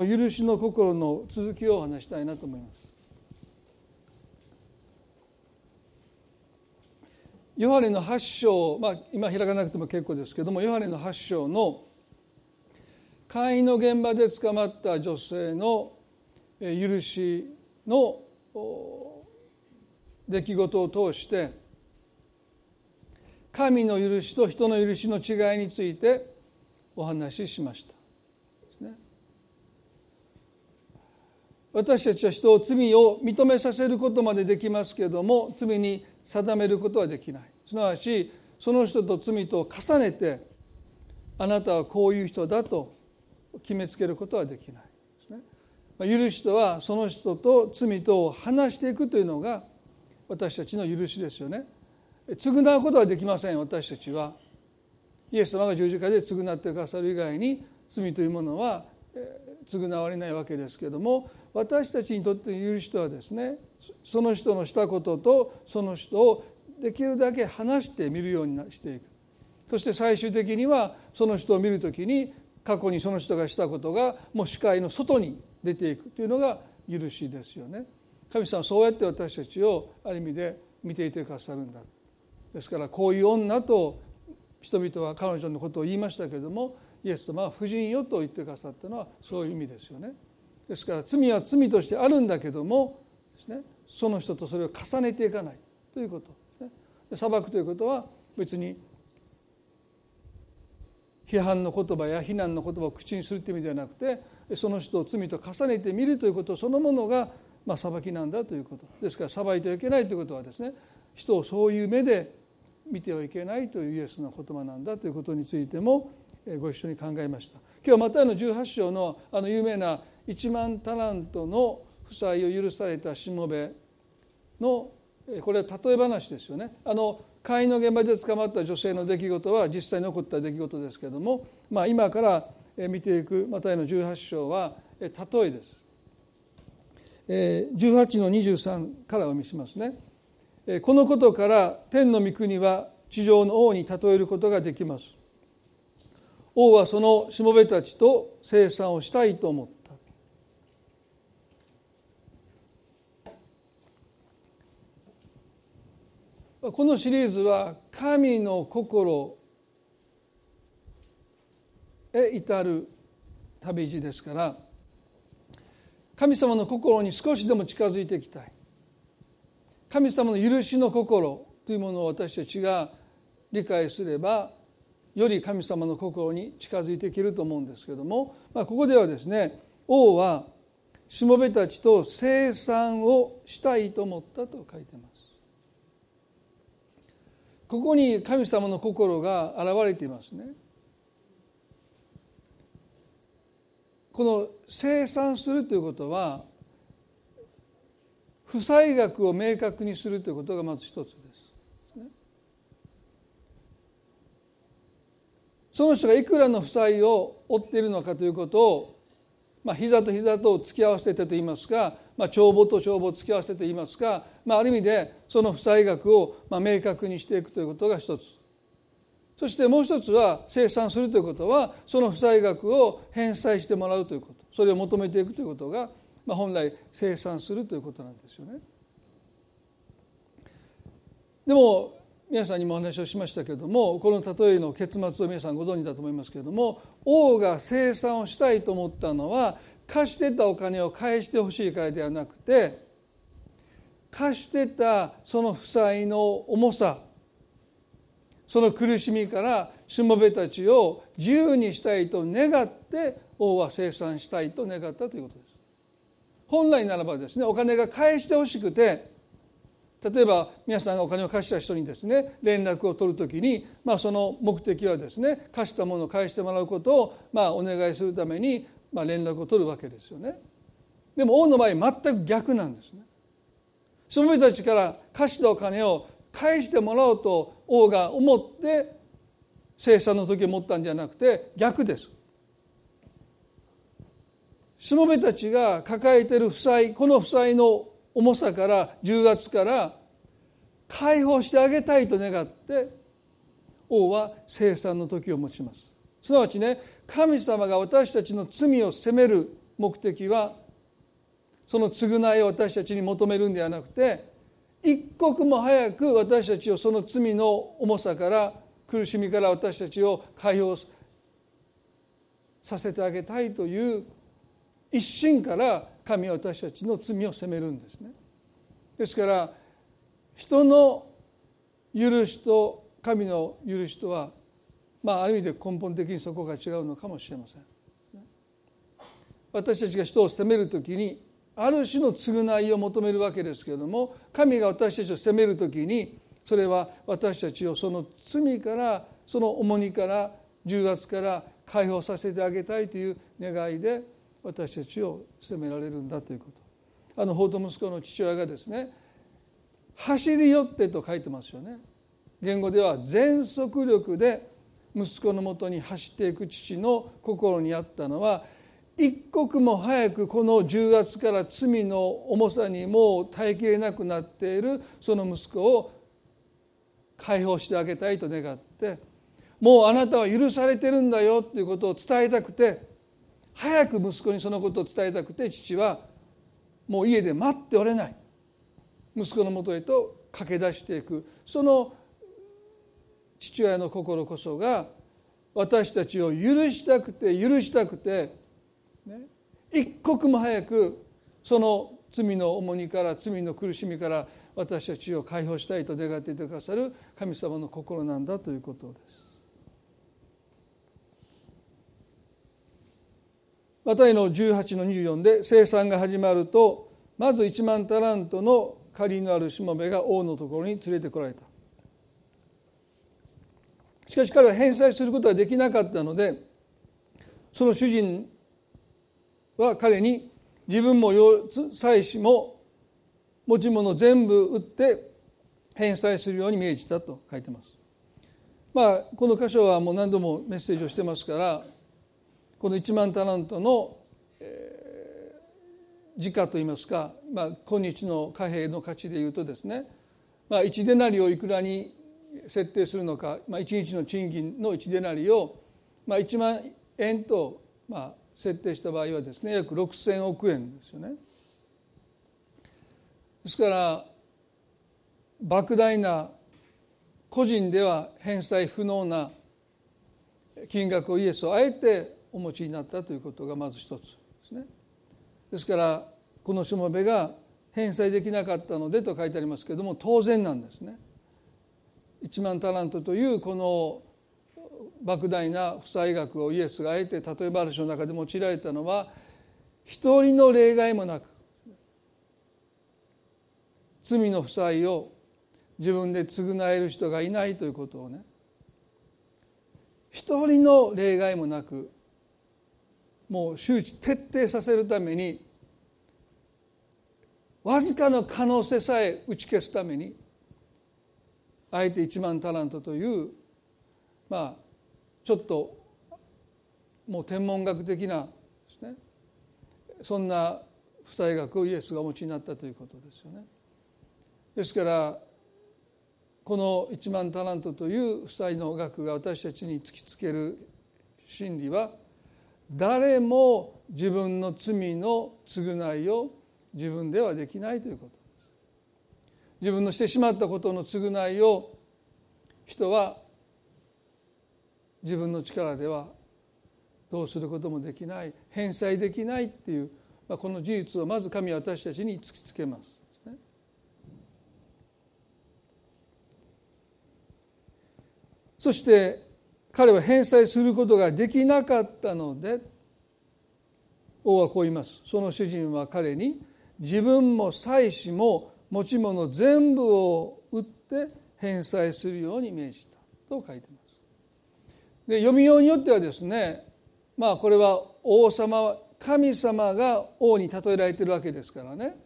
許しの心の続きを話したいなと思います。ヨハネの8章、まあ、今開かなくても結構ですけどもヨハネの8章の会員の現場で捕まった女性の許しの出来事を通して神の許しと人の許しの違いについてお話ししました。私たちは人を罪を認めさせることまでできますけれども罪に定めることはできない。すなわちその人と罪と重ねてあなたはこういう人だと決めつけることはできないですね。許しとはその人と罪とを話していくというのが私たちの許しですよね。償うことはできません私たちは。イエス様が十字架で償ってくださる以外に罪というものは償われないわけですけれども私たちにとっての許しとはですねその人のしたこととその人をできるだけ話してみるようにしていくそして最終的にはその人を見る時に過去にその人がしたことがもう視界の外に出ていくというのが許しですよね。神様はそうやって私たちをある意味で見ていてくださるんだ。ですからこういう女と人々は彼女のことを言いましたけれどもイエス様は婦人よと言ってくださったのはそういう意味ですよね。ですから罪は罪としてあるんだけどもです、ね、その人とそれを重ねていかない。ということ。ですね。裁くということは別に批判の言葉や非難の言葉を口にするという意味ではなくてその人を罪と重ねてみるということそのものがまあ裁きなんだということ。ですから裁いてはいけないということはですね人をそういう目で見てはいけないというイエスの言葉なんだということについてもご一緒に考えました。今日またの18章のあの有名な1万タラントの負債を許されたしもべのこれは例え話ですよねあの会員の現場で捕まった女性の出来事は実際に起こった出来事ですけれども、まあ、今から見ていくマタイの18章は例えです。18の23からお見せしますね。このことから天の御国は地上の王に例えることができます。王はそのしもべたちと生産をしたいと思った。このシリーズは神の心へ至る旅路ですから神様の心に少しでも近づいていきたい神様の許しの心というものを私たちが理解すればより神様の心に近づいていけると思うんですけども、まあ、ここではですね王はしもべたちと生産をしたいと思ったと書いてます。ここに神様の心が現れていますね。この生産するということは負債額を明確にするということがまず一つです。その人がいくらの負債を負っているのかということを、まあ、膝と膝と突き合わせてといいますかまあ、帳簿と帳簿を付き合わせていますか、まあ、ある意味でその負債額をまあ明確にしていくということが一つそしてもう一つは生産するということはその負債額を返済してもらうということそれを求めていくということが、まあ、本来生産するということなんですよね。でも皆さんにもお話をしましたけれどもこの例えの結末を皆さんご存知だと思いますけれども王が生産をしたいと思ったのは貸してたお金を返してほしいからではなくて貸してたその負債の重さその苦しみからしもべたちを自由にしたいと願って王は生産したいと願ったということです。本来ならばですねお金が返してほしくて例えば皆さんがお金を貸した人にですね連絡を取るときに、まあ、その目的はですね貸したものを返してもらうことを、まあ、お願いするためにまあ、連絡を取るわけですよね。でも王の場合全く逆なんですね。その人たちから貸したお金を返してもらおうと王が思って生産の時を持ったんじゃなくて逆です。しもべたちが抱えている負債この負債の重さから重圧から解放してあげたいと願って王は生産の時を持ちますすなわちね神様が私たちの罪を責める目的はその償いを私たちに求めるんではなくて一刻も早く私たちをその罪の重さから苦しみから私たちを解放させてあげたいという一心から神は私たちの罪を責めるんですね。ですから人の許しと神の許しとはまあある意味で根本的にそこが違うのかもしれません。私たちが人を責める時にある種の償いを求めるわけですけれども神が私たちを責める時にそれは私たちをその罪からその重荷から重圧から解放させてあげたいという願いで私たちを責められるんだということあの法と息子の父親がですね走り寄ってと書いてますよね言語では全速力で息子のもとに走っていく父の心にあったのは一刻も早くこの重圧から罪の重さにもう耐えきれなくなっているその息子を解放してあげたいと願ってもうあなたは許されてるんだよということを伝えたくて早く息子にそのことを伝えたくて父はもう家で待っておれない。息子のもとへと駆け出していく。その父親の心こそが私たちを許したくて許したくてね、一刻も早くその罪の重荷から罪の苦しみから私たちを解放したいと願っていてくださる神様の心なんだということです。マタイの18の24で生産が始まるとまず1万タラントの借りのあるしもべが王のところに連れてこられたしかし彼は返済することはできなかったのでその主人は彼に自分も妻子も持ち物全部売って返済するように命じたと書いてます。まあこの箇所はもう何度もメッセージをしてますからこの1万タラントの、時価といいますか、まあ、今日の貨幣の価値でいうとですね、まあ、1デナリをいくらに設定するのか、まあ、1日の賃金の1デナリを、まあ、1万円と、まあ、設定した場合はですね約6,000億円ですよね。ですから莫大な個人では返済不能な金額をイエスをあえてお持ちになったということがまず一つですね。ですからこのしもべが返済できなかったのでと書いてありますけれども当然なんですね。1万タラントというこの莫大な負債額をイエスがあえて例え話の中で用いられたのは一人の例外もなく罪の負債を自分で償える人がいないということをね。一人の例外もなくもう周知徹底させるためにわずかの可能性さえ打ち消すためにあえて1万タラントというまあちょっともう天文学的なですねそんな負債額をイエスがお持ちになったということですよね。ですからこの1万タラントという負債の額が私たちに突きつける真理は誰も自分の罪の償いを自分ではできないということ。自分のしてしまったことの償いを人は自分の力ではどうすることもできない返済できないっていう、まあ、この事実をまず神は私たちに突きつけます。そして彼は返済することができなかったので王はこう言いますその主人は彼に自分も妻子も持ち物全部を売って返済するように命じたと書いてます。で読みようによってはですねまあこれは王様神様が王に例えられてるわけですからね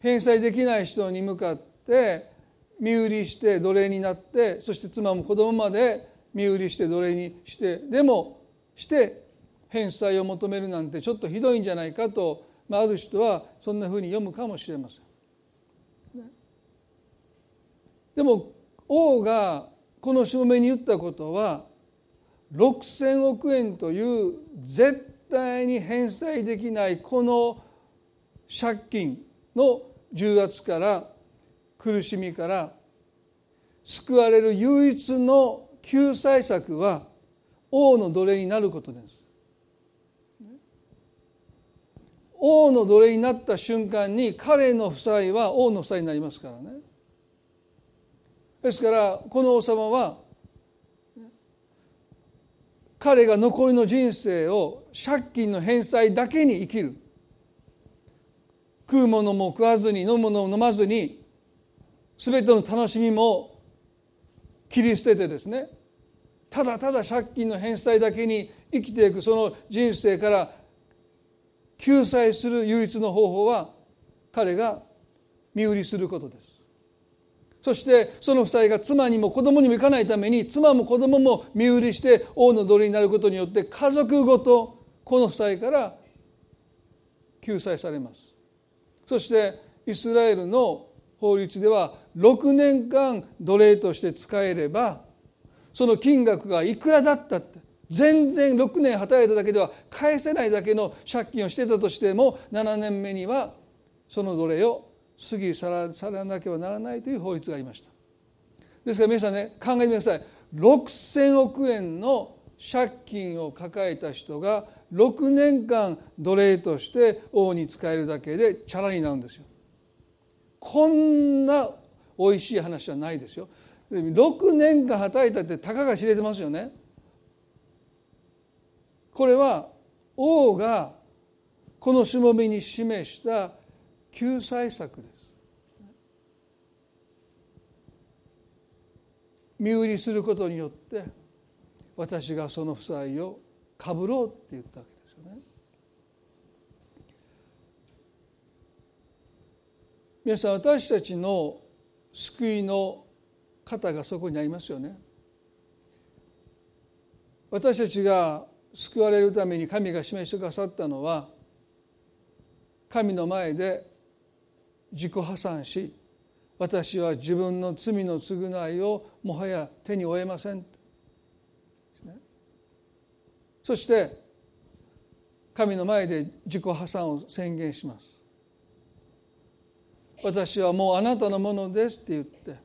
返済できない人に向かって身売りして奴隷になってそして妻も子供まで身売りして奴隷にしてでもして返済を求めるなんてちょっとひどいんじゃないかと、まあ、ある人はそんなふうに読むかもしれません。でも王がこの証明に言ったことは6,000億円という絶対に返済できないこの借金の重圧から苦しみから救われる唯一の救済策は王の奴隷になることです。王の奴隷になった瞬間に彼の負債は王の負債になりますからね。ですからこの王様は彼が残りの人生を借金の返済だけに生きる。食うものも食わずに飲むものも飲まずに全ての楽しみも切り捨ててですねただただ借金の返済だけに生きていくその人生から救済する唯一の方法は彼が身売りすることです。そしてその負債が妻にも子供にもいかないために妻も子供も身売りして王の奴隷になることによって家族ごとこの負債から救済されます。そしてイスラエルの法律では6年間奴隷として使えればその金額がいくらだったって全然6年働いただけでは返せないだけの借金をしてたとしても7年目にはその奴隷を過ぎ去らなければならないという法律がありましたですから皆さんね考えてください6,000億円の借金を抱えた人が6年間奴隷として王に仕えるだけでチャラになるんですよ。こんなおいしい話はないですよ。6年間働いたってたかが知れてますよね。これは王がこのしもべに示した救済策です。身売りすることによって私がその負債をかぶろうって言ったわけですよね。皆さん私たちの救いの方がそこにありますよね。私たちが救われるために神が示してくださったのは神の前で自己破産し私は自分の罪の償いをもはや手に負えません、そして神の前で自己破産を宣言します。私はもうあなたのものですって言って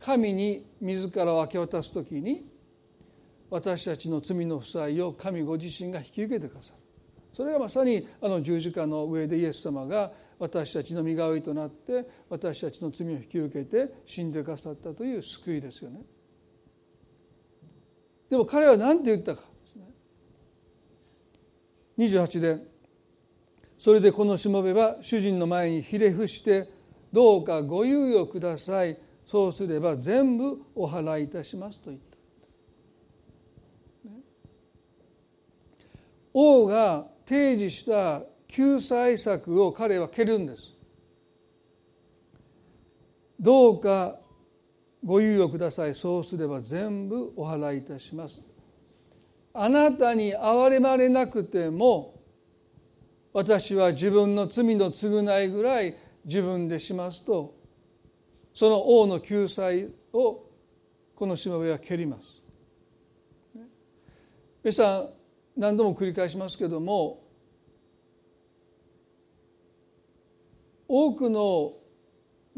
神に自らを明け渡す時に私たちの罪の負債を神ご自身が引き受けてくださる。それがまさにあの十字架の上でイエス様が私たちの身代わりとなって私たちの罪を引き受けて死んでくださったという救いですよね。でも彼は何て言ったか28で「それでこのしもべは主人の前にひれ伏してどうかご猶予くださいそうすれば全部お払いいたします」と言った。王が提示した救済策を彼は蹴るんです。どうかご猶予ください。そうすれば全部お払いいたします。あなたに憐れまれなくても私は自分の罪の償いぐらい自分でしますとその王の救済をこのしもべは蹴ります。皆さん何度も繰り返しますけども多くの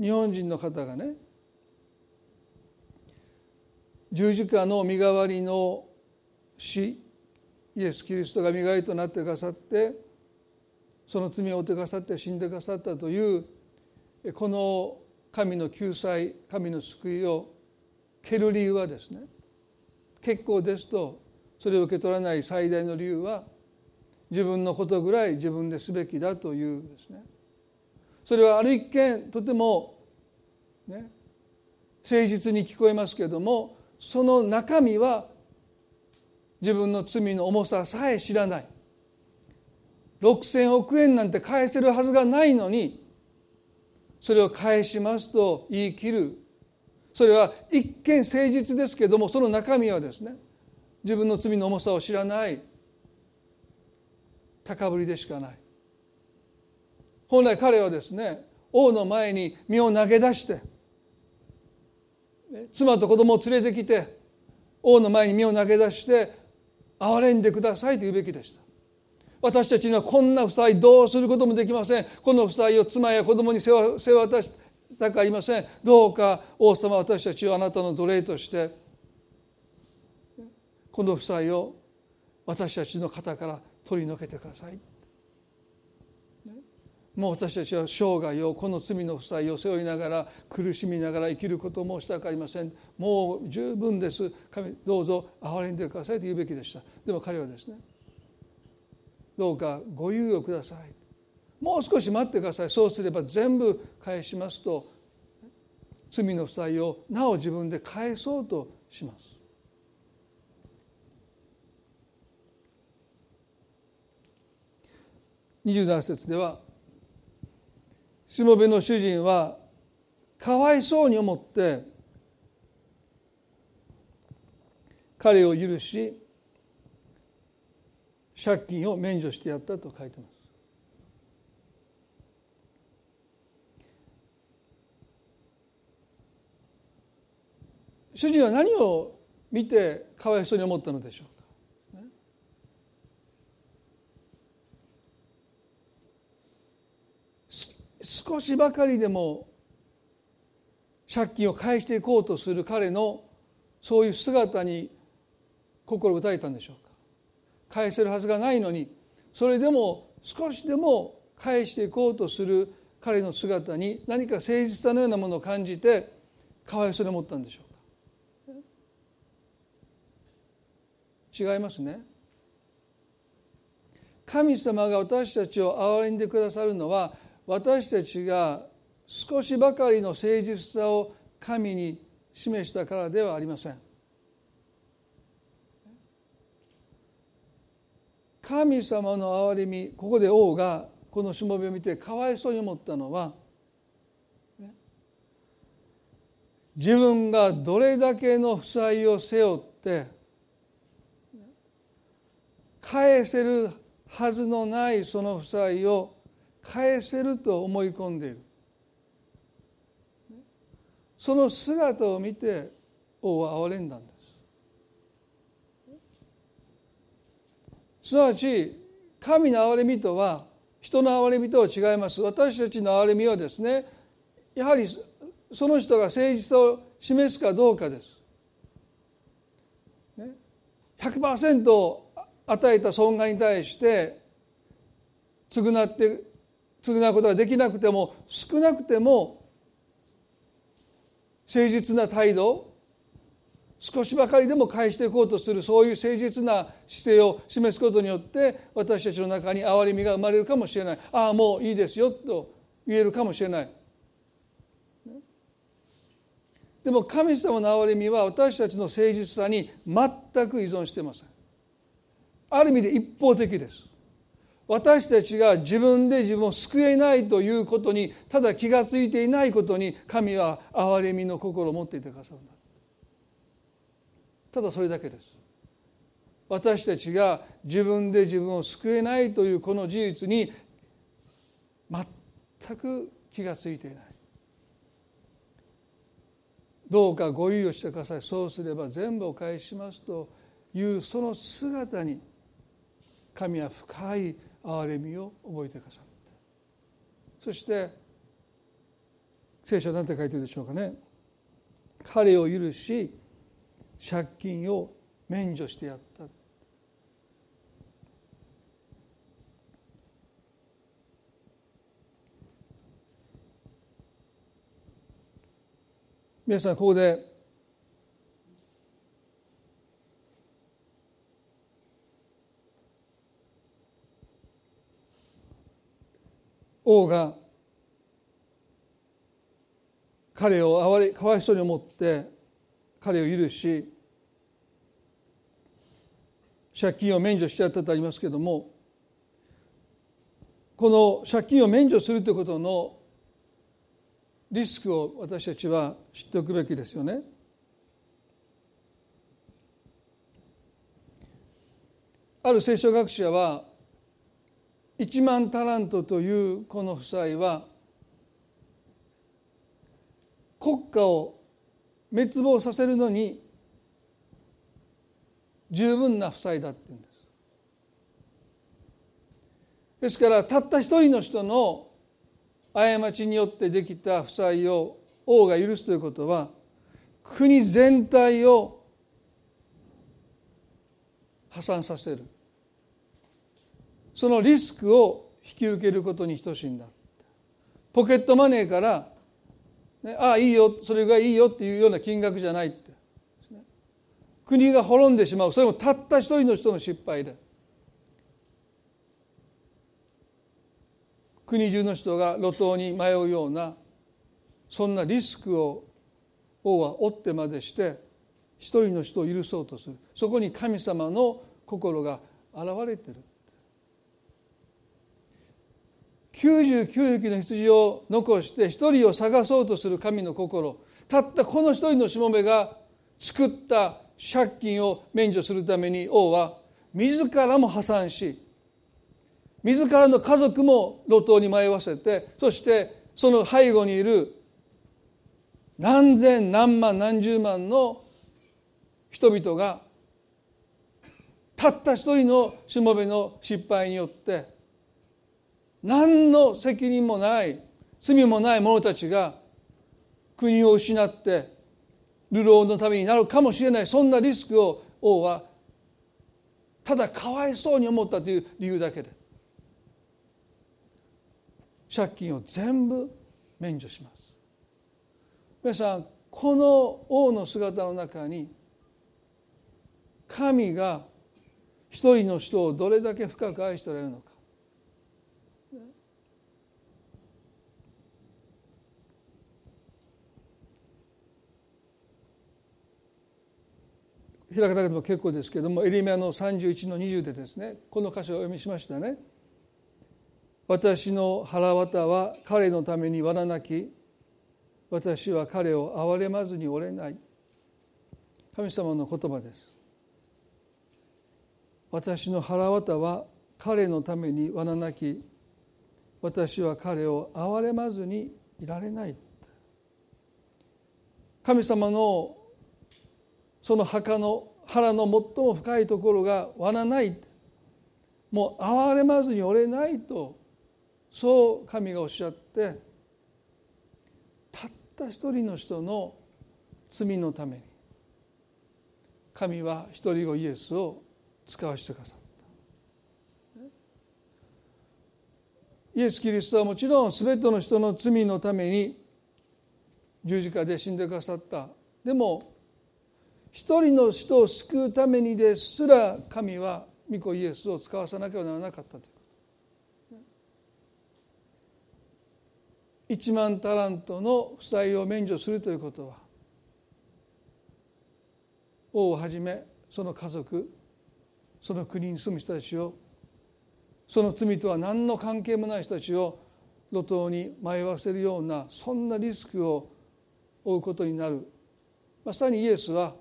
日本人の方がね十字架の身代わりの死イエス・キリストが身代わりとなってくださってその罪を負ってくださって死んでくださったというこの神の救済神の救いを蹴る理由はですね結構ですとそれを受け取らない最大の理由は自分のことぐらい自分ですべきだというですね。それはある一見とても、ね、誠実に聞こえますけれどもその中身は自分の罪の重ささえ知らない。6,000億円なんて返せるはずがないのにそれを返しますと言い切る。それは一見誠実ですけれどもその中身はですね自分の罪の重さを知らない。高ぶりでしかない。本来彼はですね王の前に身を投げ出して妻と子供を連れてきて王の前に身を投げ出して憐れんでくださいと言うべきでした。私たちにはこんな負債どうすることもできません。この負債を妻や子供に背負わしたくありません。どうか王様私たちをあなたの奴隷としてこの負債を私たちの肩から取り除けてください。もう私たちは生涯をこの罪の負債を背負いながら苦しみながら生きることもしたくありません。もう十分です。神どうぞ憐れんでくださいと言うべきでした。でも彼はですねどうかご猶予ください。もう少し待ってください。そうすれば全部返しますと罪の負債をなお自分で返そうとします。27節ではしもべの主人はかわいそうに思って彼を許し借金を免除してやったと書いてます。主人は何を見てかわいそうに思ったのでしょう？少しばかりでも借金を返していこうとする彼のそういう姿に心を打たれたんでしょうか？返せるはずがないのにそれでも少しでも返していこうとする彼の姿に何か誠実さのようなものを感じてかわいそうに思ったんでしょうか？違いますね。神様が私たちを憐れんでくださるのは私たちが少しばかりの誠実さを神に示したからではありません。神様の憐れみここで王がこのしもべを見てかわいそうに思ったのは自分がどれだけの負債を背負って返せるはずのないその負債を返せると思い込んでいる。その姿を見て王は憐れんだんです。すなわち神の憐れみとは人の憐れみとは違います。私たちの憐れみはですねやはりその人が誠実さを示すかどうかです。100%与えた損害に対して償って償うことができなくても少なくても誠実な態度少しばかりでも返していこうとするそういう誠実な姿勢を示すことによって私たちの中に憐れみが生まれるかもしれない。ああもういいですよと言えるかもしれない。でも神様の憐れみは私たちの誠実さに全く依存していません。ある意味で一方的です。私たちが自分で自分を救えないということにただ気が付いていないことに神は憐れみの心を持っていてくださるんだ。ただそれだけです。私たちが自分で自分を救えないというこの事実に全く気が付いていない。どうかご猶予してください。そうすれば全部お返ししますというその姿に神は深い憐れみを覚えてくださったそして聖書は何て書いてるでしょうかね。彼を許し借金を免除してやった。皆さんここで王が彼をあわれかわいそうに思って彼を許し借金を免除してやったとありますけれどもこの借金を免除するということのリスクを私たちは知っておくべきですよね。ある聖書学者は1万タラントというこの負債は国家を滅亡させるのに十分な負債だって言うんです。ですからたった一人の人の過ちによってできた負債を王が許すということは国全体を破産させる。そのリスクを引き受けることに等しいんだ。ポケットマネーから、ね、ああいいよそれがいいよっていうような金額じゃないって、国が滅んでしまう。それもたった一人の人の失敗で。国中の人が路頭に迷うようなそんなリスクを王は追ってまでして一人の人を許そうとする。そこに神様の心が現れてる。99匹の羊を残して一人を探そうとする神の心。たったこの一人のしもべが作った借金を免除するために王は自らも破産し自らの家族も路頭に迷わせてそしてその背後にいる何千何万何十万の人々がたった一人のしもべの失敗によって何の責任もない罪もない者たちが国を失って流浪のためになるかもしれない。そんなリスクを王はただかわいそうに思ったという理由だけで借金を全部免除します。皆さんこの王の姿の中に神が一人の人をどれだけ深く愛しておられるのか。開かなくても結構ですけどもエリメアの31の20でですねこの箇所をお読みしましたね。私の腹渡は彼のために罠なき私は彼を憐れまずに折れない。神様の言葉です。私の腹渡は彼のために罠なき私は彼を憐れまずにいられない。神様のその墓の腹の最も深いところが罠ない。もう憐れまずに折れないと。そう神がおっしゃって。たった一人の人の罪のために。神は一人子イエスを使わせてくださった。イエス・キリストはもちろん全ての人の罪のために十字架で死んでくださった。でも一人の人を救うためにですら神は御子イエスを使わさなければならなかったということ。1万タラントの負債を免除するということは王をはじめその家族その国に住む人たちをその罪とは何の関係もない人たちを路頭に迷わせるようなそんなリスクを負うことになる。まさにイエスは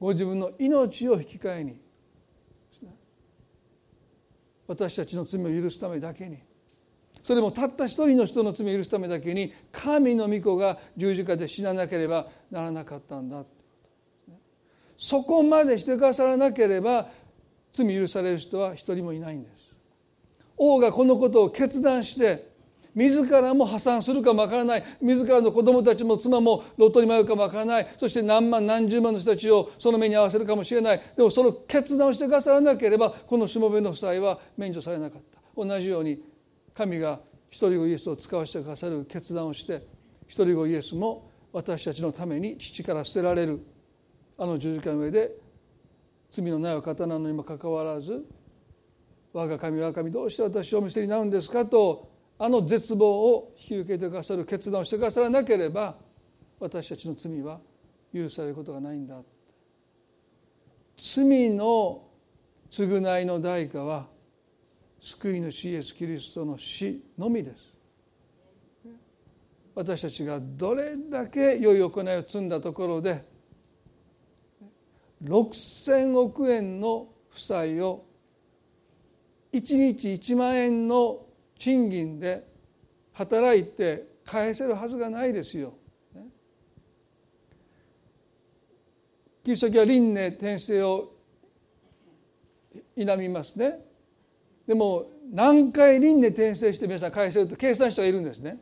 ご自分の命を引き換えに私たちの罪を許すためだけにそれもたった一人の人の罪を許すためだけに神の御子が十字架で死ななければならなかったんだ。そこまでしてくださらなければ罪許される人は一人もいないんです。王がこのことを決断して自らも破産するかもわからない。自らの子供たちも妻も路頭に迷うかもわからない。そして何万何十万の人たちをその目に合わせるかもしれない。でもその決断をしてくださらなければこのしもべの夫妻は免除されなかった。同じように神が一人子イエスを使わせてくださる決断をして一人子イエスも私たちのために父から捨てられる。あの十字架の上で罪のないお方なのにもかかわらず我が神我が神どうして私をお見せになるんですかとあの絶望を引き受けてくださる決断をしてくださらなければ私たちの罪は許されることがないんだ。罪の償いの代価は救い主イエス・キリストの死のみです。私たちがどれだけ良い行いを積んだところで6,000億円の負債を1日1万円の賃金で働いて返せるはずがないですよ。キリスト教は輪廻転生を否みますね。でも何回輪廻転生して皆さん返せると計算してはいるんですね。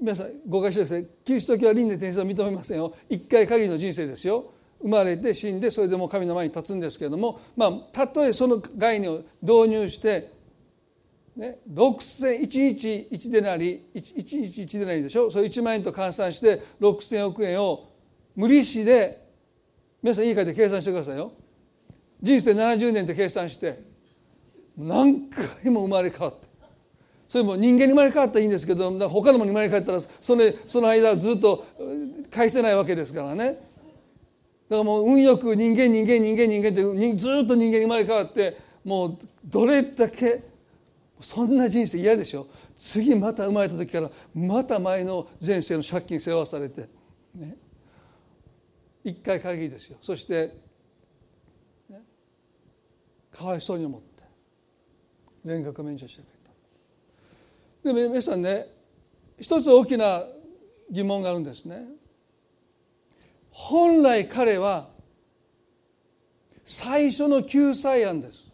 皆さん誤解してくださいキリスト教は輪廻転生を認めませんよ一回限りの人生ですよ生まれて死んでそれでも神の前に立つんですけれどもまあたとえその概念を導入してね、6000 1日1でなり1日1でなりでしょ？それ1万円と換算して6000億円を無利子で皆さんいいかで計算してくださいよ。人生70年って計算して何回も生まれ変わって。それも人間に生まれ変わったらいいんですけど他のものに生まれ変わったらそれその間ずっと返せないわけですからね。だからもう運よく人間人間人間人間ってずっと人間に生まれ変わってもうどれだけそんな人生嫌でしょ？次また生まれた時からまた前の前世の借金背負わされてね。一回限りですよ。そして、ね、かわいそうに思って全額免除してくれた。でも皆さんね一つ大きな疑問があるんですね。本来彼は最初の救済案です。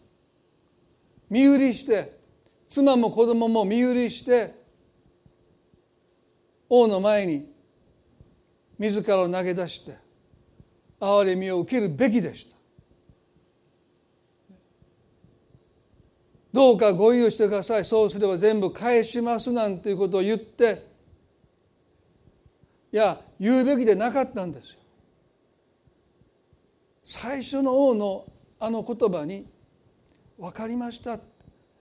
身売りして妻も子供も身売りして王の前に自らを投げ出して憐れみを受けるべきでした。どうかご猶予してくださいそうすれば全部返しますなんていうことを言っていや言うべきでなかったんですよ。最初の王のあの言葉に「分かりました」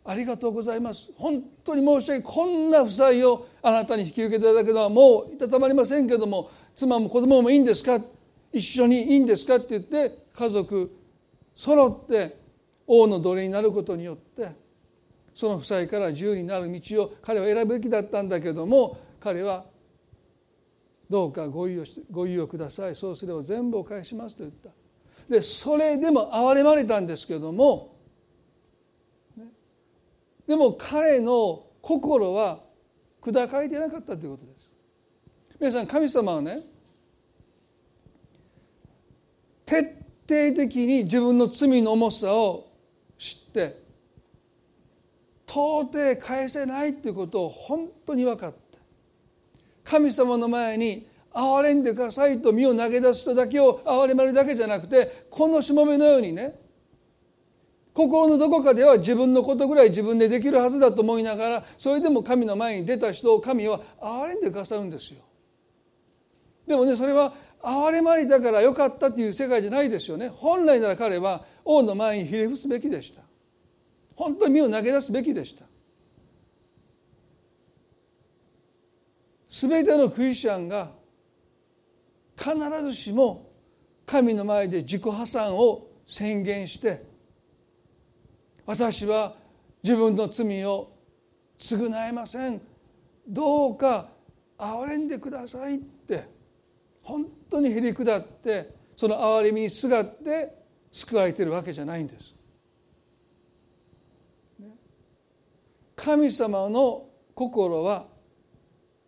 ありがとうございます本当に申し訳こんな負債をあなたに引き受けていただけるのはもういたたまりませんけども妻も子供もいいんですか一緒にいいんですか？って言って家族揃って王の奴隷になることによってその負債から自由になる道を彼は選ぶべきだったんだけども彼はどうかご猶予ご猶予ください。そうすれば全部お返しますと言った。でそれでも憐れまれたんですけどもでも彼の心は砕かれてなかったということです。皆さん神様はね徹底的に自分の罪の重さを知って到底返せないということを本当に分かって神様の前に憐れんでくださいと身を投げ出す人だけを憐れまるだけじゃなくてこのしもべのようにね心のどこかでは自分のことぐらい自分でできるはずだと思いながらそれでも神の前に出た人を神は憐れんでくださるんですよ。でもねそれは憐れまりだからよかったという世界じゃないですよね。本来なら彼は王の前にひれ伏すべきでした。本当に身を投げ出すべきでした全てのクリスチャンが必ずしも神の前で自己破産を宣言して私は自分の罪を償えません。どうか憐れんでくださいって本当にへり下ってその憐れみにすがって救われてるわけじゃないんです。神様の心は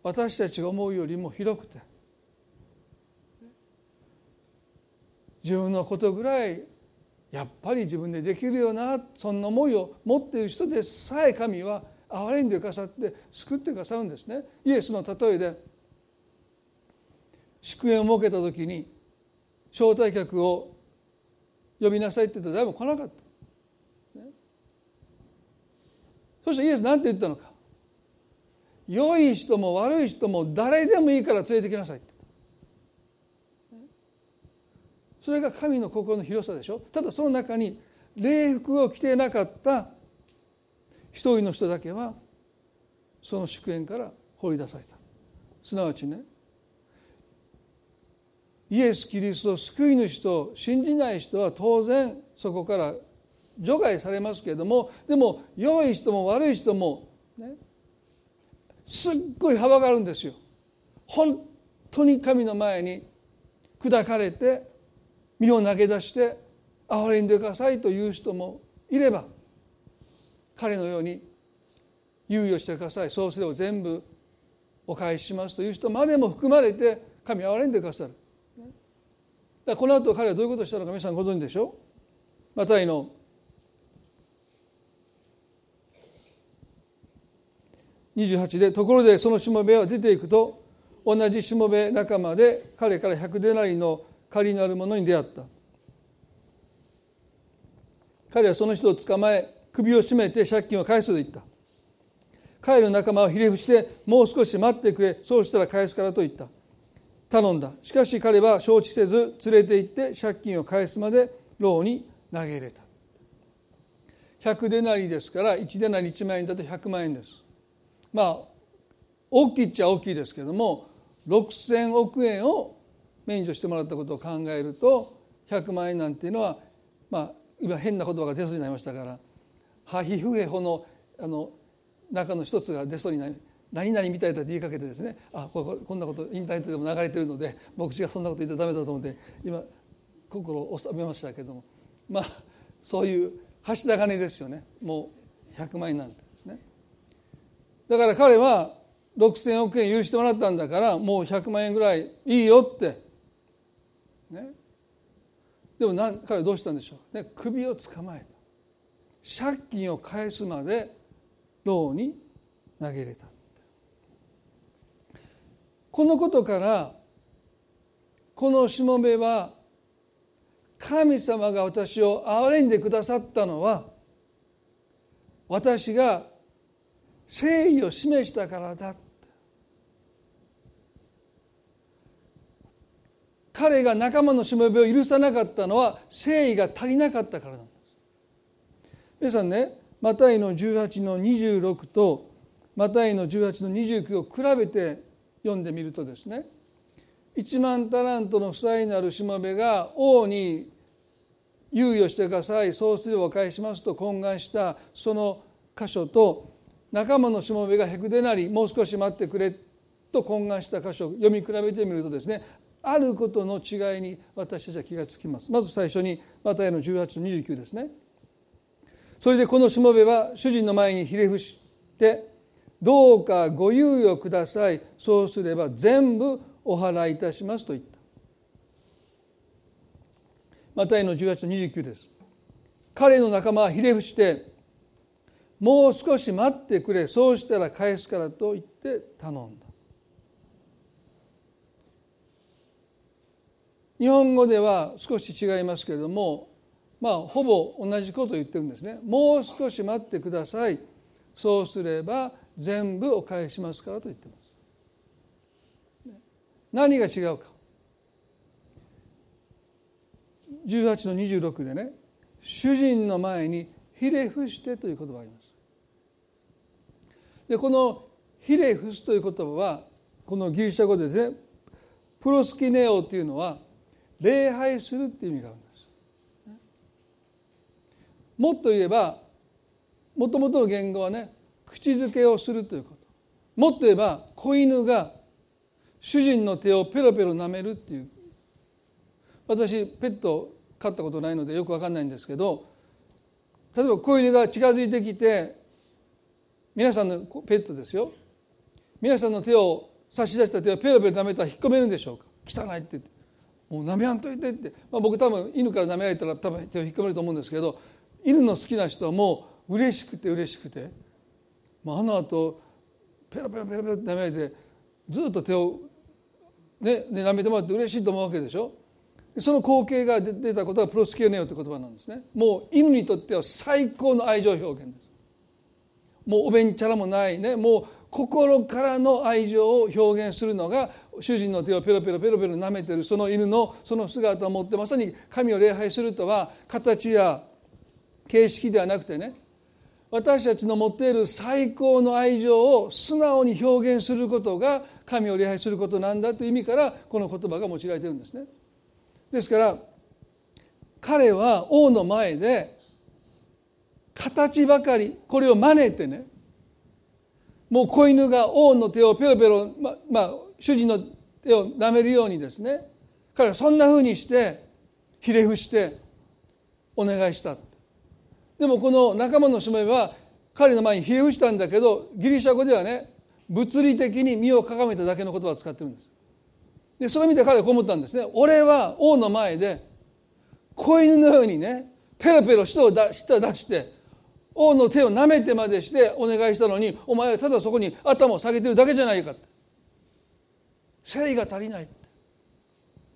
私たちが思うよりも広くて自分のことぐらいやっぱり自分でできるようなそんな思いを持っている人でさえ神は憐れんでくださって救ってくださるんですね。イエスの例えで祝宴を設けた時に招待客を呼びなさいって言ったら誰も来なかった。そしてイエス何て言ったのか良い人も悪い人も誰でもいいから連れてきなさいってそれが神の心の広さでしょ？ただその中に礼服を着てなかった一人の人だけはその祝宴から放り出されたすなわちねイエス・キリストを救い主と信じない人は当然そこから除外されますけれどもでも良い人も悪い人も、ね、すっごい幅があるんですよ。本当に神の前に砕かれて身を投げ出して憐れんでくださいという人もいれば彼のように猶予してください。そうすれば全部お返ししますという人までも含まれて神憐れんでくださる。だこの後彼はどういうことをしたのか皆さんご存知でしょう？マタイの28でところでそのしもべは出ていくと同じしもべ仲間で彼から100デナリの借りのある者に出会った彼はその人を捕まえ首を絞めて借金を返すと言った帰る仲間はひれ伏してもう少し待ってくれそうしたら返すからと言った頼んだしかし彼は承知せず連れて行って借金を返すまで牢に投げ入れた100デナリですから1デナリ1万円だと100万円ですまあ大きいっちゃ大きいですけども6,000億円を免除してもらったことを考えると100万円なんていうのはまあ今変な言葉が出そうになりましたからハヒフヘホのあの中の一つが出そうになり何々みたいだって言いかけてですねあここんなことインターネットでも流れてるので牧師がそんなこと言ってダメだと思って今心を収めましたけども。まあそういう橋田金ですよね。もう100万円なんてですね。だから彼は6,000億円許してもらったんだからもう100万円ぐらいいいよってね。でも彼はどうしたんでしょう、ね、首を捕まえた。借金を返すまで牢に投げ入れた。このことからこのしもべは神様が私を憐れんでくださったのは私が誠意を示したからだ彼が仲間のしもべを許さなかったのは誠意が足りなかったからなんです。皆さんねマタイの18の26とマタイの18の29を比べて読んでみるとですね1万タラントの負債なるしもべが王に猶予してくださいそうすればお返しますと懇願したその箇所と仲間のしもべがヘクデなりもう少し待ってくれと懇願した箇所を読み比べてみるとですねあることの違いに私たちは気がつきます。まず最初にマタイの18の29ですね。それでこのしもべは主人の前にひれ伏してどうかご猶予ください。そうすれば全部お払いいたしますと言った。マタイの18の29です。彼の仲間はひれ伏してもう少し待ってくれ。そうしたら返すからと言って頼んだ。日本語では少し違いますけれどもまあほぼ同じことを言ってるんですね。もう少し待ってください。そうすれば全部お返しますからと言ってます。何が違うか。18の26でね主人の前にひれ伏してという言葉があります。でこのひれ伏すという言葉はこのギリシャ語でですね。プロスキネオというのは礼拝するっていう意味があるもっと言えばもともとの言語はね口づけをするということ。もっと言えば子犬が主人の手をペロペロ舐めるっていう。私ペット飼ったことないのでよく分かんないんですけど例えば子犬が近づいてきて皆さんのペットですよ。皆さんの手を差し出した手をペロペロ舐めたら引っ込めるんでしょうか。汚いって言って。もう舐めやんといてって、まあ、僕多分犬から舐められたら多分手を引っ込めると思うんですけど犬の好きな人はもう嬉しくて嬉しくて、まあ、あのあとペロペロペロペロって舐められてずっと手をねね舐めてもらって嬉しいと思うわけでしょ。その光景が出たことがプロスキューネオという言葉なんですね。もう犬にとっては最高の愛情表現です。もうおべんちゃらもないねもう心からの愛情を表現するのが主人の手をペロペロペロペロ舐めてるその犬のその姿を持ってまさに神を礼拝するとは形や形式ではなくてね私たちの持っている最高の愛情を素直に表現することが神を礼拝することなんだという意味からこの言葉が用いられてるんですね。ですから彼は王の前で形ばかりこれを真似てねもう子犬が王の手をペロペロ、ままあ、主人の手を舐めるようにですね彼はそんなふうにしてひれ伏してお願いしたでもこの仲間のしもべは彼の前にひれ伏したんだけどギリシャ語ではね物理的に身をかがめただけの言葉を使ってるんです。でそれを見て彼はこう思ったんですね。俺は王の前で子犬のようにねペロペロ舌を出舌を出して王の手を舐めてまでしてお願いしたのにお前はただそこに頭を下げてるだけじゃないか誠意が足りない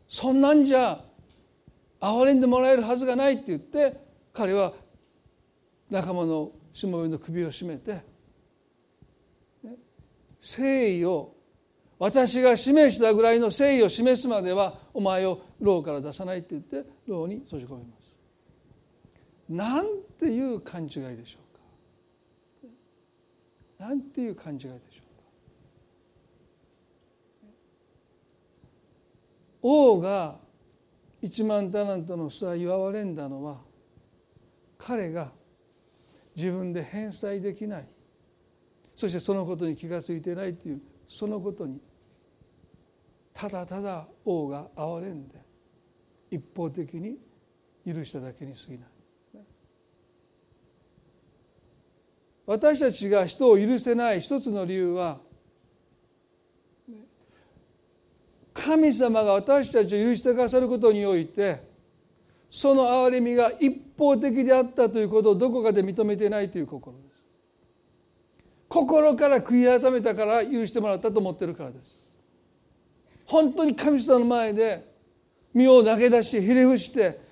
そんなんじゃ憐れんでもらえるはずがないって言って彼は仲間のしもべの首を絞めて誠意を私が示したぐらいの誠意を示すまではお前を牢から出さないって言って牢に閉じ込めます。なんていう勘違いでしょうか？なんていう勘違いでしょうか？王が一万タラントの差祝われんだのは彼が自分で返済できない。そしてそのことに気が付いてないというそのことにただただ王が憐れんで一方的に許しただけに過ぎない。私たちが人を許せない一つの理由は神様が私たちを許してくださることにおいてその憐れみが一方的であったということをどこかで認めてないという心です。心から悔い改めたから許してもらったと思ってるからです。本当に神様の前で身を投げ出してひれ伏して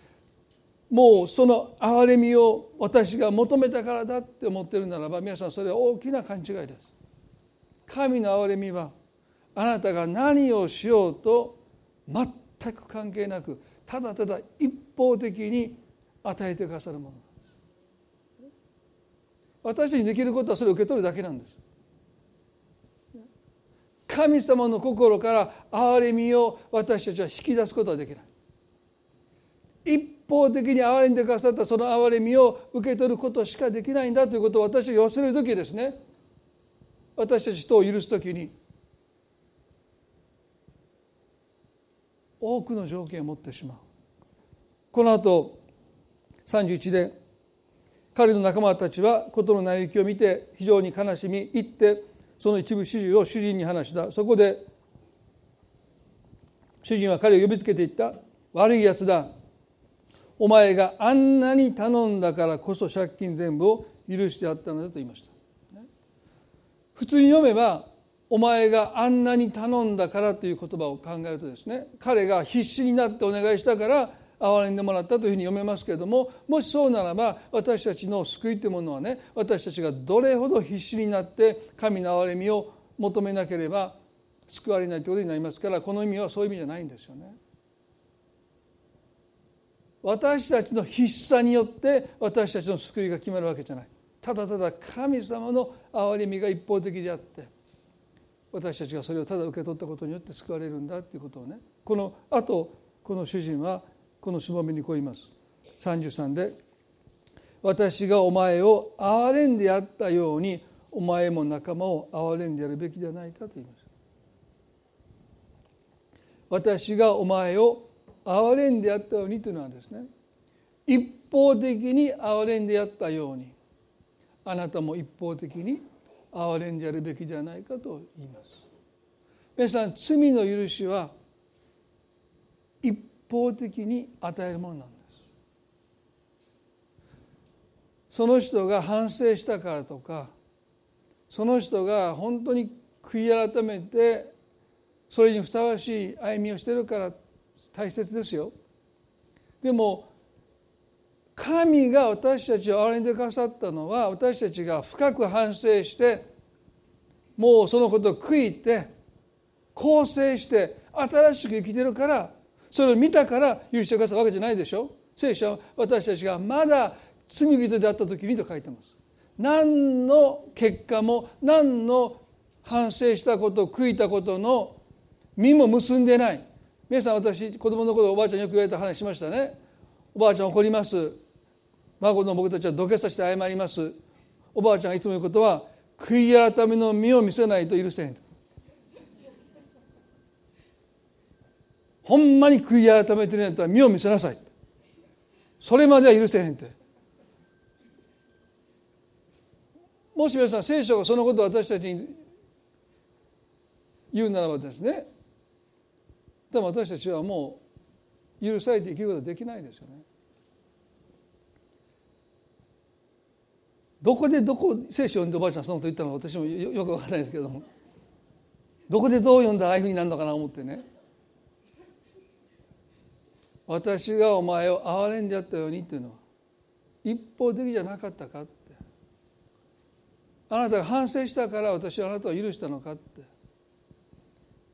もうその憐れみを私が求めたからだって思ってるならば皆さんそれは大きな勘違いです。神の憐れみはあなたが何をしようと全く関係なくただただ一方的に与えてくださるもの私にできることはそれを受け取るだけなんです。神様の心から憐れみを私たちは引き出すことはできない。方的に憐れんでくださったその憐れみを受け取ることしかできないんだということを私が忘れる時ですね。私たち人を許す時に多くの条件を持ってしまう。この後31で彼の仲間たちは事の成り行きを見て非常に悲しみ行ってその一部始終を主人に話した。そこで主人は彼を呼びつけていった。悪いやつだ。お前があんなに頼んだからこそ借金全部を許してやったのだと言いました普通に読めばお前があんなに頼んだからという言葉を考えるとですね彼が必死になってお願いしたから憐れんでもらったというふうに読めますけれどももしそうならば私たちの救いというものはね私たちがどれほど必死になって神の憐れみを求めなければ救われないということになりますからこの意味はそういう意味じゃないんですよね。私たちの必死さによって私たちの救いが決まるわけじゃないただただ神様の憐れみが一方的であって私たちがそれをただ受け取ったことによって救われるんだということをねこのあとこの主人はこのしもべにこう言います33で「私がお前を憐れんでやったようにお前も仲間を憐れんでやるべきではないか」と言います。私がお前を憐れんでやったようにというのはですね一方的に憐れんでやったようにあなたも一方的に憐れんでやるべきではないかと言います。皆さん罪の許しは一方的に与えるものなんです。その人が反省したからとかその人が本当に悔い改めてそれにふさわしい歩みをしてるから大切ですよ。でも神が私たちを憐れんでくださったのは私たちが深く反省してもうそのことを悔いて更生して新しく生きてるからそれを見たから許してくださるわけじゃないでしょ。聖書は私たちがまだ罪人であった時にと書いてます。何の結果も何の反省したこと悔いたことの実も結んでない。皆さん私子供の頃おばあちゃんによく言われた話しましたね。おばあちゃん怒ります。孫の僕たちは土下座して謝ります。おばあちゃんがいつも言うことは悔い改めの身を見せないと許せへん。ほんまに悔い改めてるんやったら身を見せなさい。それまでは許せへんって。もし皆さん聖書がそのことを私たちに言うならばですねでも私たちはもう許されて生きることはできないですよね。どこでどこ聖書を読んでおばあちゃんそのこと言ったのか私もよく分からないですけども。どこでどう読んだらああいうふうになるのかな思ってね。私がお前を憐れんでやったようにっていうのは一方的じゃなかったかって。あなたが反省したから私はあなたを許したのかって。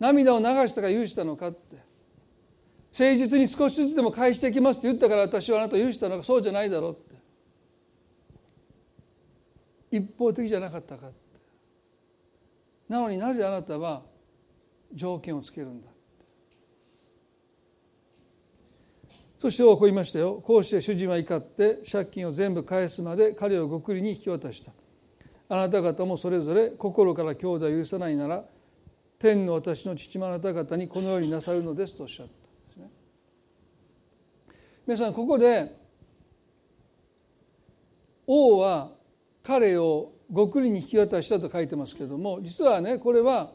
涙を流したか許したのかって。誠実に少しずつでも返していきますって言ったから私はあなたを許したのかそうじゃないだろうって。一方的じゃなかったかって。なのになぜあなたは条件をつけるんだそしてこう言いましたよ。こうして主人は怒って借金を全部返すまで彼をごくりに引き渡した。あなた方もそれぞれ心から兄弟を許さないなら天の私の父もあなた方にこのようになさるのですとおっしゃったんですね。皆さんここで王は彼をごくりに引き渡したと書いてますけれども実はねこれは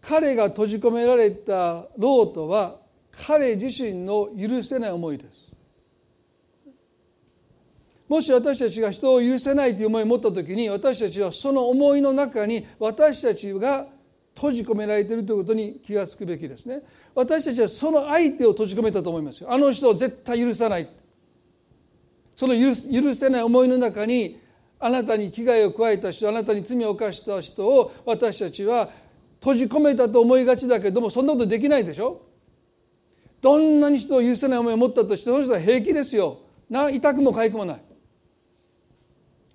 彼が閉じ込められたロートは彼自身の許せない思いです。もし私たちが人を許せないという思いを持った時に私たちはその思いの中に私たちが閉じ込められているということに気が付くべきですね。私たちはその相手を閉じ込めたと思いますよ。あの人を絶対許さない。その許せない思いの中にあなたに危害を加えた人あなたに罪を犯した人を私たちは閉じ込めたと思いがちだけどもそんなことできないでしょ。どんなに人を許せない思いを持ったとしてその人は平気ですよ。な痛くも痒くもない。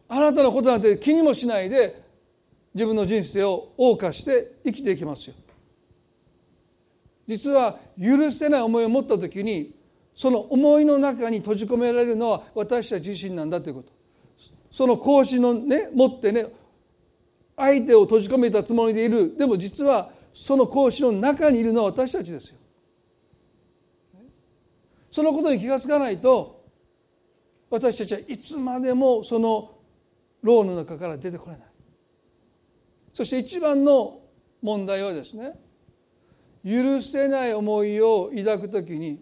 あなたのことなんて気にもしないで自分の人生を謳歌して生きていきますよ。実は許せない思いを持った時にその思いの中に閉じ込められるのは私たち自身なんだということ。その格子のね持ってね相手を閉じ込めたつもりでいる。でも実はその格子の中にいるのは私たちですよ。そのことに気が付かないと私たちはいつまでもその牢の中から出てこれない。そして一番の問題はですね許せない思いを抱くときに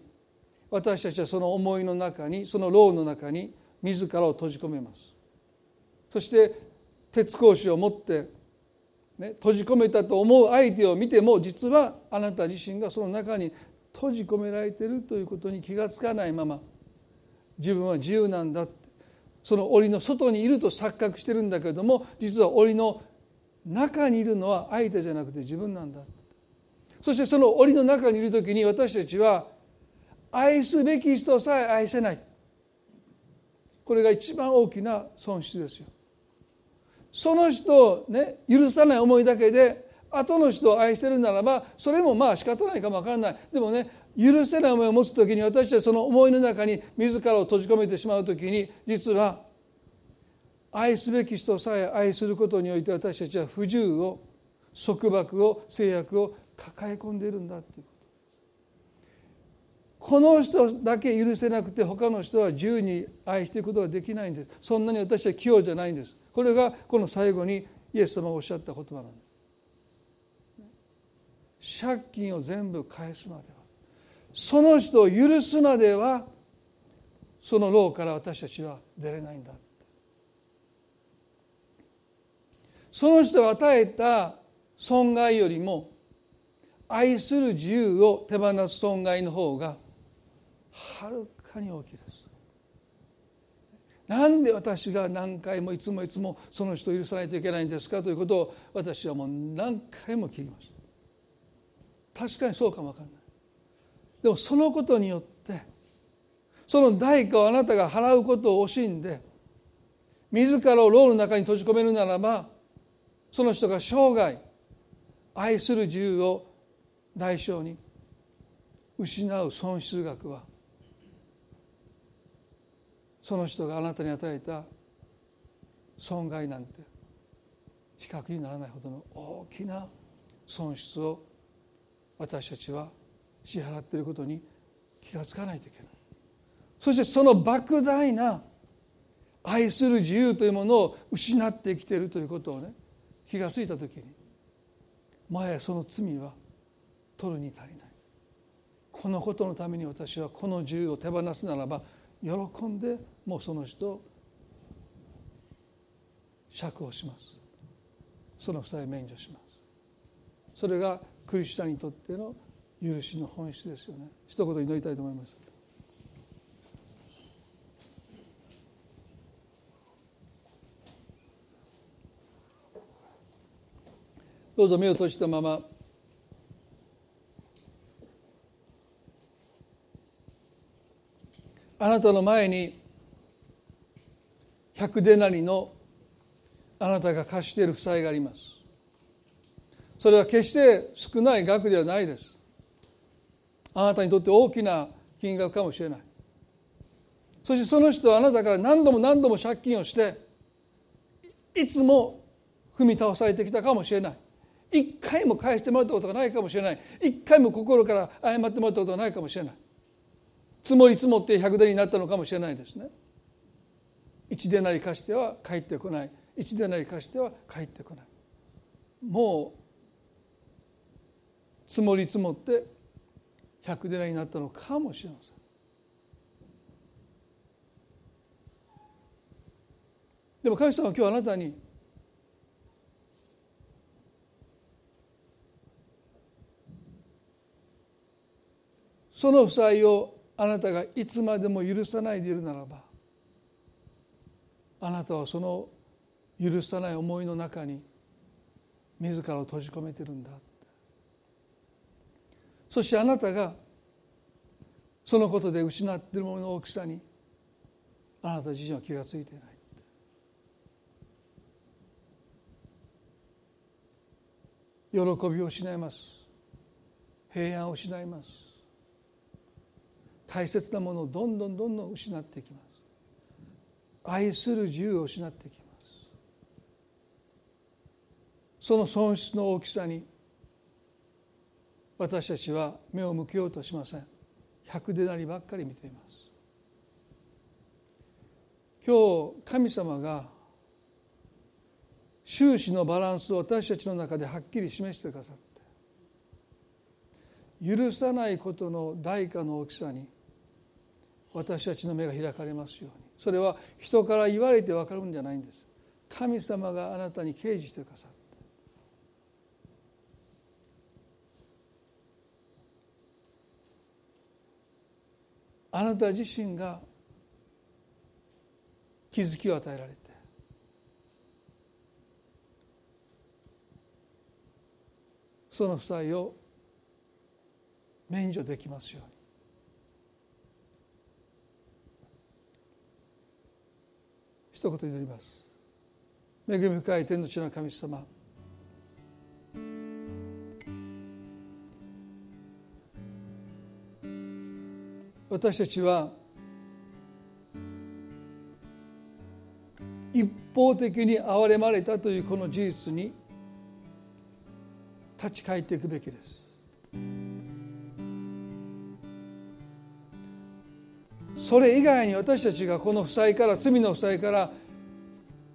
私たちはその思いの中にその牢の中に自らを閉じ込めます。そして鉄格子を持って、ね、閉じ込めたと思う相手を見ても実はあなた自身がその中に閉じ込められているということに気が付かないまま自分は自由なんだその檻の外にいると錯覚してるんだけれども実は檻の中にいるのは相手じゃなくて自分なんだ。そしてその檻の中にいる時に私たちは愛すべき人さえ愛せない。これが一番大きな損失ですよ。その人をね許さない思いだけで後の人を愛してるならばそれもまあ仕方ないかもわからない。でもね許せない思いを持つ時に私たちその思いの中に自らを閉じ込めてしまう時に実は愛すべき人さえ愛することにおいて私たちは不自由を束縛を制約を抱え込んでいるんだっていうこと。この人だけ許せなくて他の人は自由に愛していくことができないんです。そんなに私は器用じゃないんです。これがこの最後にイエス様がおっしゃった言葉なんです。借金を全部返すまでは。その人を許すまではその牢から私たちは出れないんだ。その人が与えた損害よりも愛する自由を手放す損害の方がはるかに大きいです。なんで私が何回もいつもいつもその人を許さないといけないんですかということを私はもう何回も聞きました。確かにそうかも分かんない。でもそのことによってその代価をあなたが払うことを惜しんで自らを牢の中に閉じ込めるならばその人が生涯愛する自由を代償に失う損失額はその人があなたに与えた損害なんて比較にならないほどの大きな損失を私たちは支払っていることに気が付かないといけない。そしてその莫大な愛する自由というものを失ってきているということをね気が付いた時に前その罪は取るに足りない。このことのために私はこの自由を手放すならば喜んでもうその人を釈放します。その負債免除します。それがクリスチャンにとっての許しの本質ですよね。一言祈りたいと思います。どうぞ目を閉じたまま。あなたの前に百デナリのあなたが貸している負債があります。それは決して少ない額ではないです。あなたにとって大きな金額かもしれない。そしてその人はあなたから何度も何度も借金をしていつも踏み倒されてきたかもしれない。一回も返してもらったことがないかもしれない。一回も心から謝ってもらったことがないかもしれない。積もり積もって100デになったのかもしれないですね。1でなり貸しては帰ってこない。1でなり貸しては帰ってこない。もう積もり積もって100デナになったのかもしれません。でも神様は今日あなたにその負債をあなたがいつまでも許さないでいるならばあなたはその許さない思いの中に自らを閉じ込めてるんだ。そしてあなたがそのことで失っているものの大きさにあなた自身は気が付いていない。喜びを失います。平安を失います。大切なものをどんどんどんどん失っていきます。愛する自由を失っていきます。その損失の大きさに私たちは目を向けようとしません。百でなりばっかり見ています。今日神様が収支のバランスを私たちの中ではっきり示してくださって許さないことの代価の大きさに私たちの目が開かれますように。それは人から言われて分かるんじゃないんです。神様があなたに掲示してくださって。あなた自身が気づきを与えられて。その負債を免除できますように。一言祈ります。恵み深い天の地の神様。私たちは一方的に憐れまれたというこの事実に立ち返っていくべきです。それ以外に私たちがこの負債から罪の負債から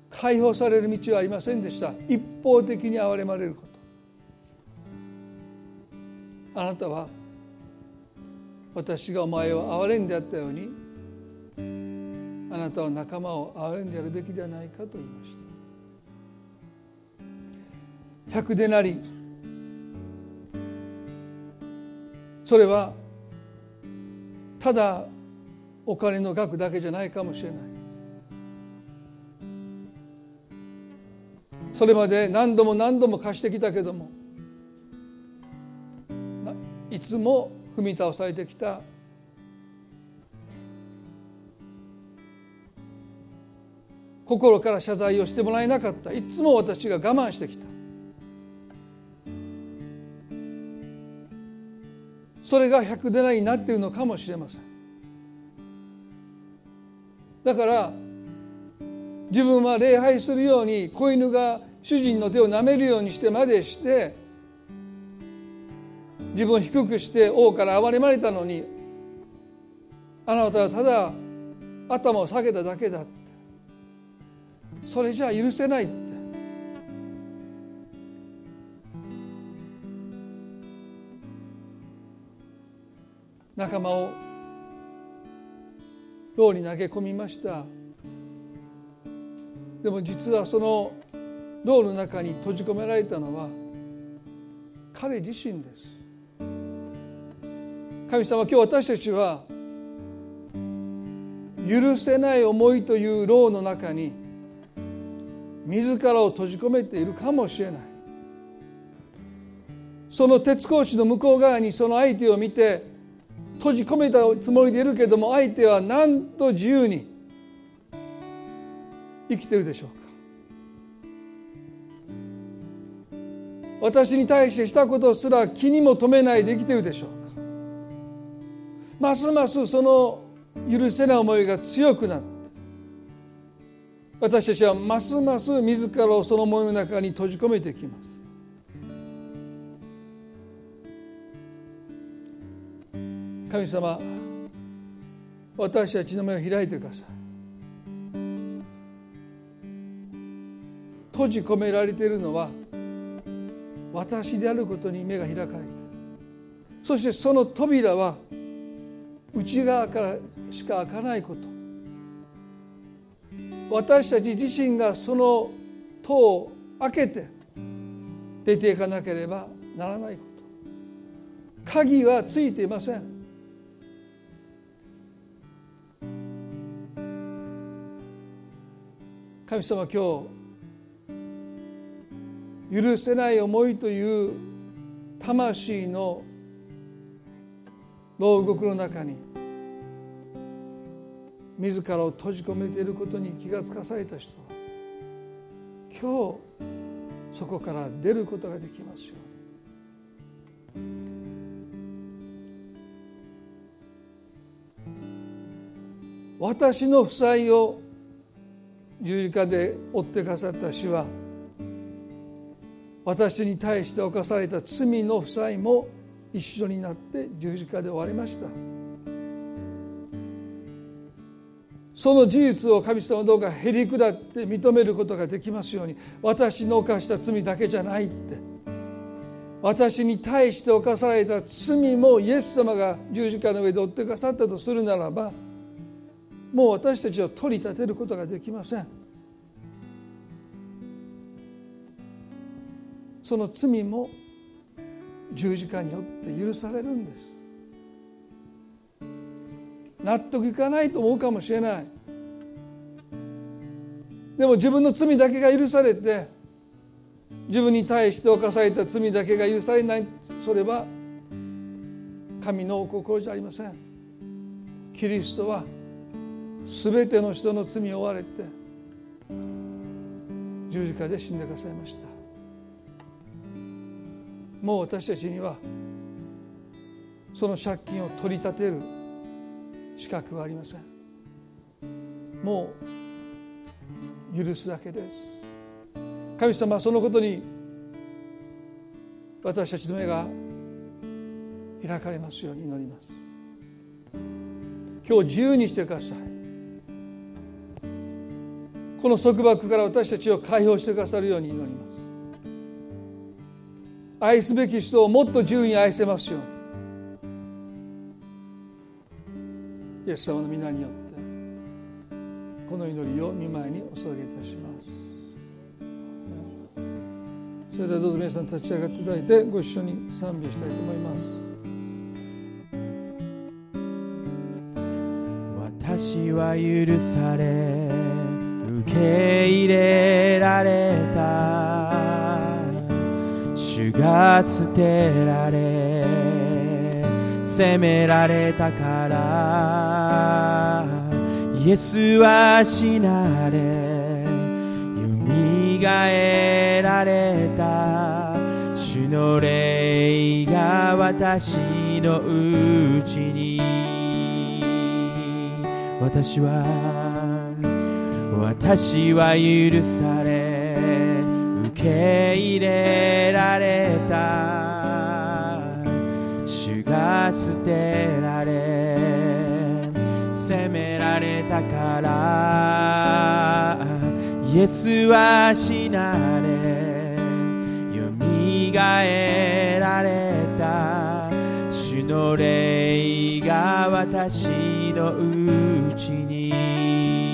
解放される道はありませんでした。一方的に憐れまれること。あなたは私がお前を憐れんであったようにあなたは仲間を憐れんでやるべきではないかと言いました。百でなり。それはただお金の額だけじゃないかもしれない。それまで何度も何度も貸してきたけどもいつも踏み倒されてきた。心から謝罪をしてもらえなかった。いつも私が我慢してきた。それが百でないになっているのかもしれません。だから自分は礼拝するように子犬が主人の手を舐めるようにしてまでして自分を低くして王から憐れまれたのにあなたはただ頭を下げただけだって。それじゃ許せないって。仲間を牢に投げ込みました。でも実はその牢の中に閉じ込められたのは彼自身です。神様今日私たちは許せない思いという牢の中に自らを閉じ込めているかもしれない。その鉄格子の向こう側にその相手を見て閉じ込めたつもりでいるけども相手はなんと自由に生きてるでしょうか。私に対してしたことすら気にも留めないで生きてるでしょう。ますますその許せない思いが強くなって私たちはますます自らをその思いの中に閉じ込めてきます。神様私たちの目を開いてください。閉じ込められているのは私であることに目が開かれてそしてその扉は内側からしか開かないこと。私たち自身がその戸を開けて出ていかなければならないこと。鍵はついていません。神様今日許せない思いという魂の牢獄の中に自らを閉じ込めていることに気がつかされた人は今日そこから出ることができますように。私の負債を十字架で追ってかさった主は私に対して犯された罪の負債も一緒になって十字架で終わりました。その事実を神様どうかへり下って認めることができますように私の犯した罪だけじゃないって。私に対して犯された罪もイエス様が十字架の上で追ってくださったとするならばもう私たちを取り立てることができません。その罪も十字架によって許されるんです。納得いかないと思うかもしれない。でも自分の罪だけが許されて自分に対して犯された罪だけが許されない。それは神のお心じゃありません。キリストは全ての人の罪を負われて十字架で死んでくださいました。もう私たちにはその借金を取り立てる資格はありません。もう許すだけです。神様はそのことに私たちの目が開かれますように祈ります。今日自由にしてください。この束縛から私たちを解放してくださるように祈ります。愛すべき人をもっと自由に愛せますように。イエス様の皆によってこの祈りを見舞いにお捧げいたします。それではどうぞ皆さん立ち上がっていただいてご一緒に賛美したいと思います。私は許され受け入れられた。主が捨てられ責められたからイエスは死なれよみがえられた。主の霊が私のうちに私は私は許され受け入れられた。主が捨てられ責められたから。イエスは死なれよみがえられた。主の霊が私のうちに。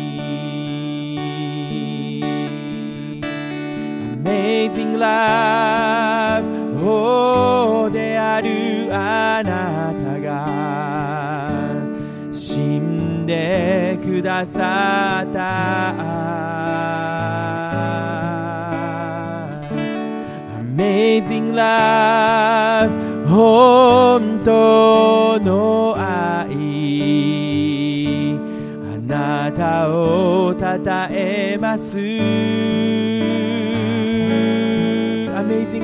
Amazing love. 王であるあなたが死んでくださった。Amazing love. 本当の愛。あなたをたたえます。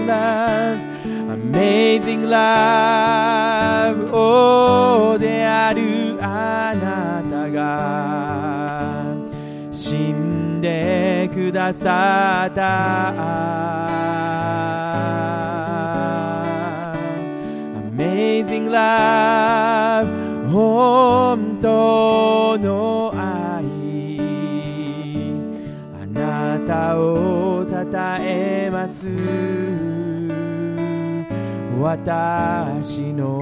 Love Amazing love 王であるあなたが死んでくださった Amazing love 本当私の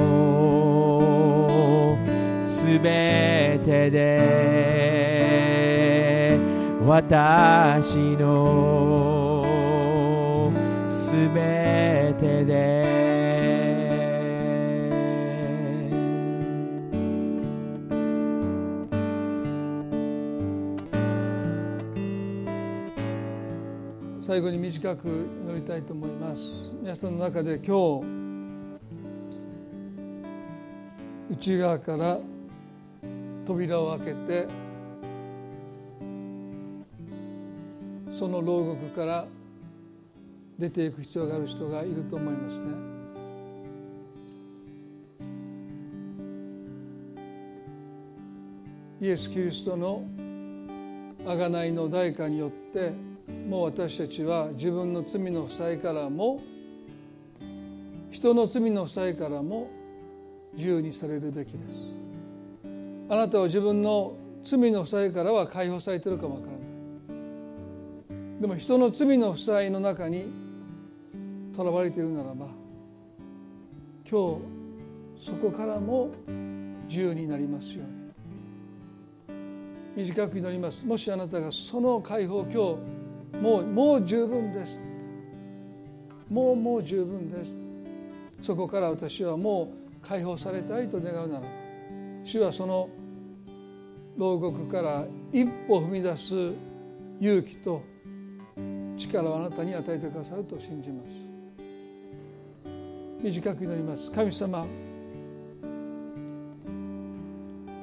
すべてで。私のすべてで。最後に短く祈りたいと思います。皆さんの中で今日内側から扉を開けてその牢獄から出ていく必要がある人がいると思いますね。イエス・キリストの贖いの代価によってもう私たちは自分の罪の負債からも人の罪の負債からも自由にされるべきです。あなたは自分の罪の負債からは解放されてるかもわからない。でも人の罪の負債の中にとらわれているならば今日そこからも自由になりますように。短く祈ります。もしあなたがその解放今日もうもう十分ですもうもう十分ですそこから私はもう解放されたいと願うなら主はその牢獄から一歩踏み出す勇気と力をあなたに与えてくださると信じます。短く祈ります。神様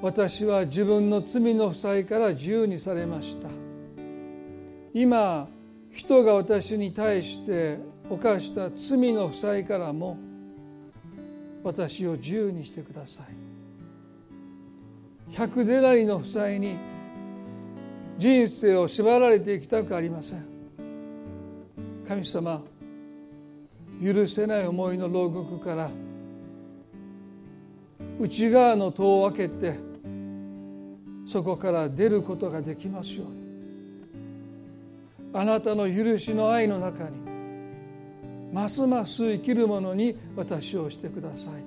私は自分の罪の負債から自由にされました。今人が私に対して犯した罪の負債からも私を自由にしてください。百デナリの負債に人生を縛られていきたくありません。神様許せない思いの牢獄から内側の戸を開けてそこから出ることができますように。あなたの許しの愛の中にますます生きるものに私をしてください。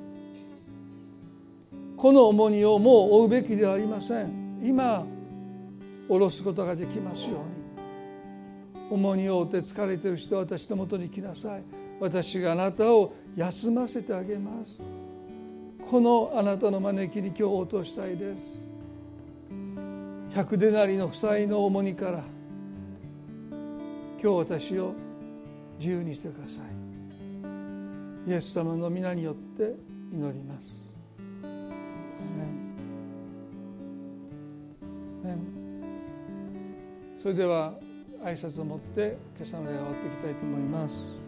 この重荷をもう負うべきではありません。今下ろすことができますように。重荷を負って疲れてる人は私のもとに来なさい。私があなたを休ませてあげます。このあなたの招きに今日応答したいです。百デナリの負債の重荷から今日私を自由にしてください。イエス様の皆によって祈ります。それでは挨拶を持って今朝の礼を終わっていきたいと思います。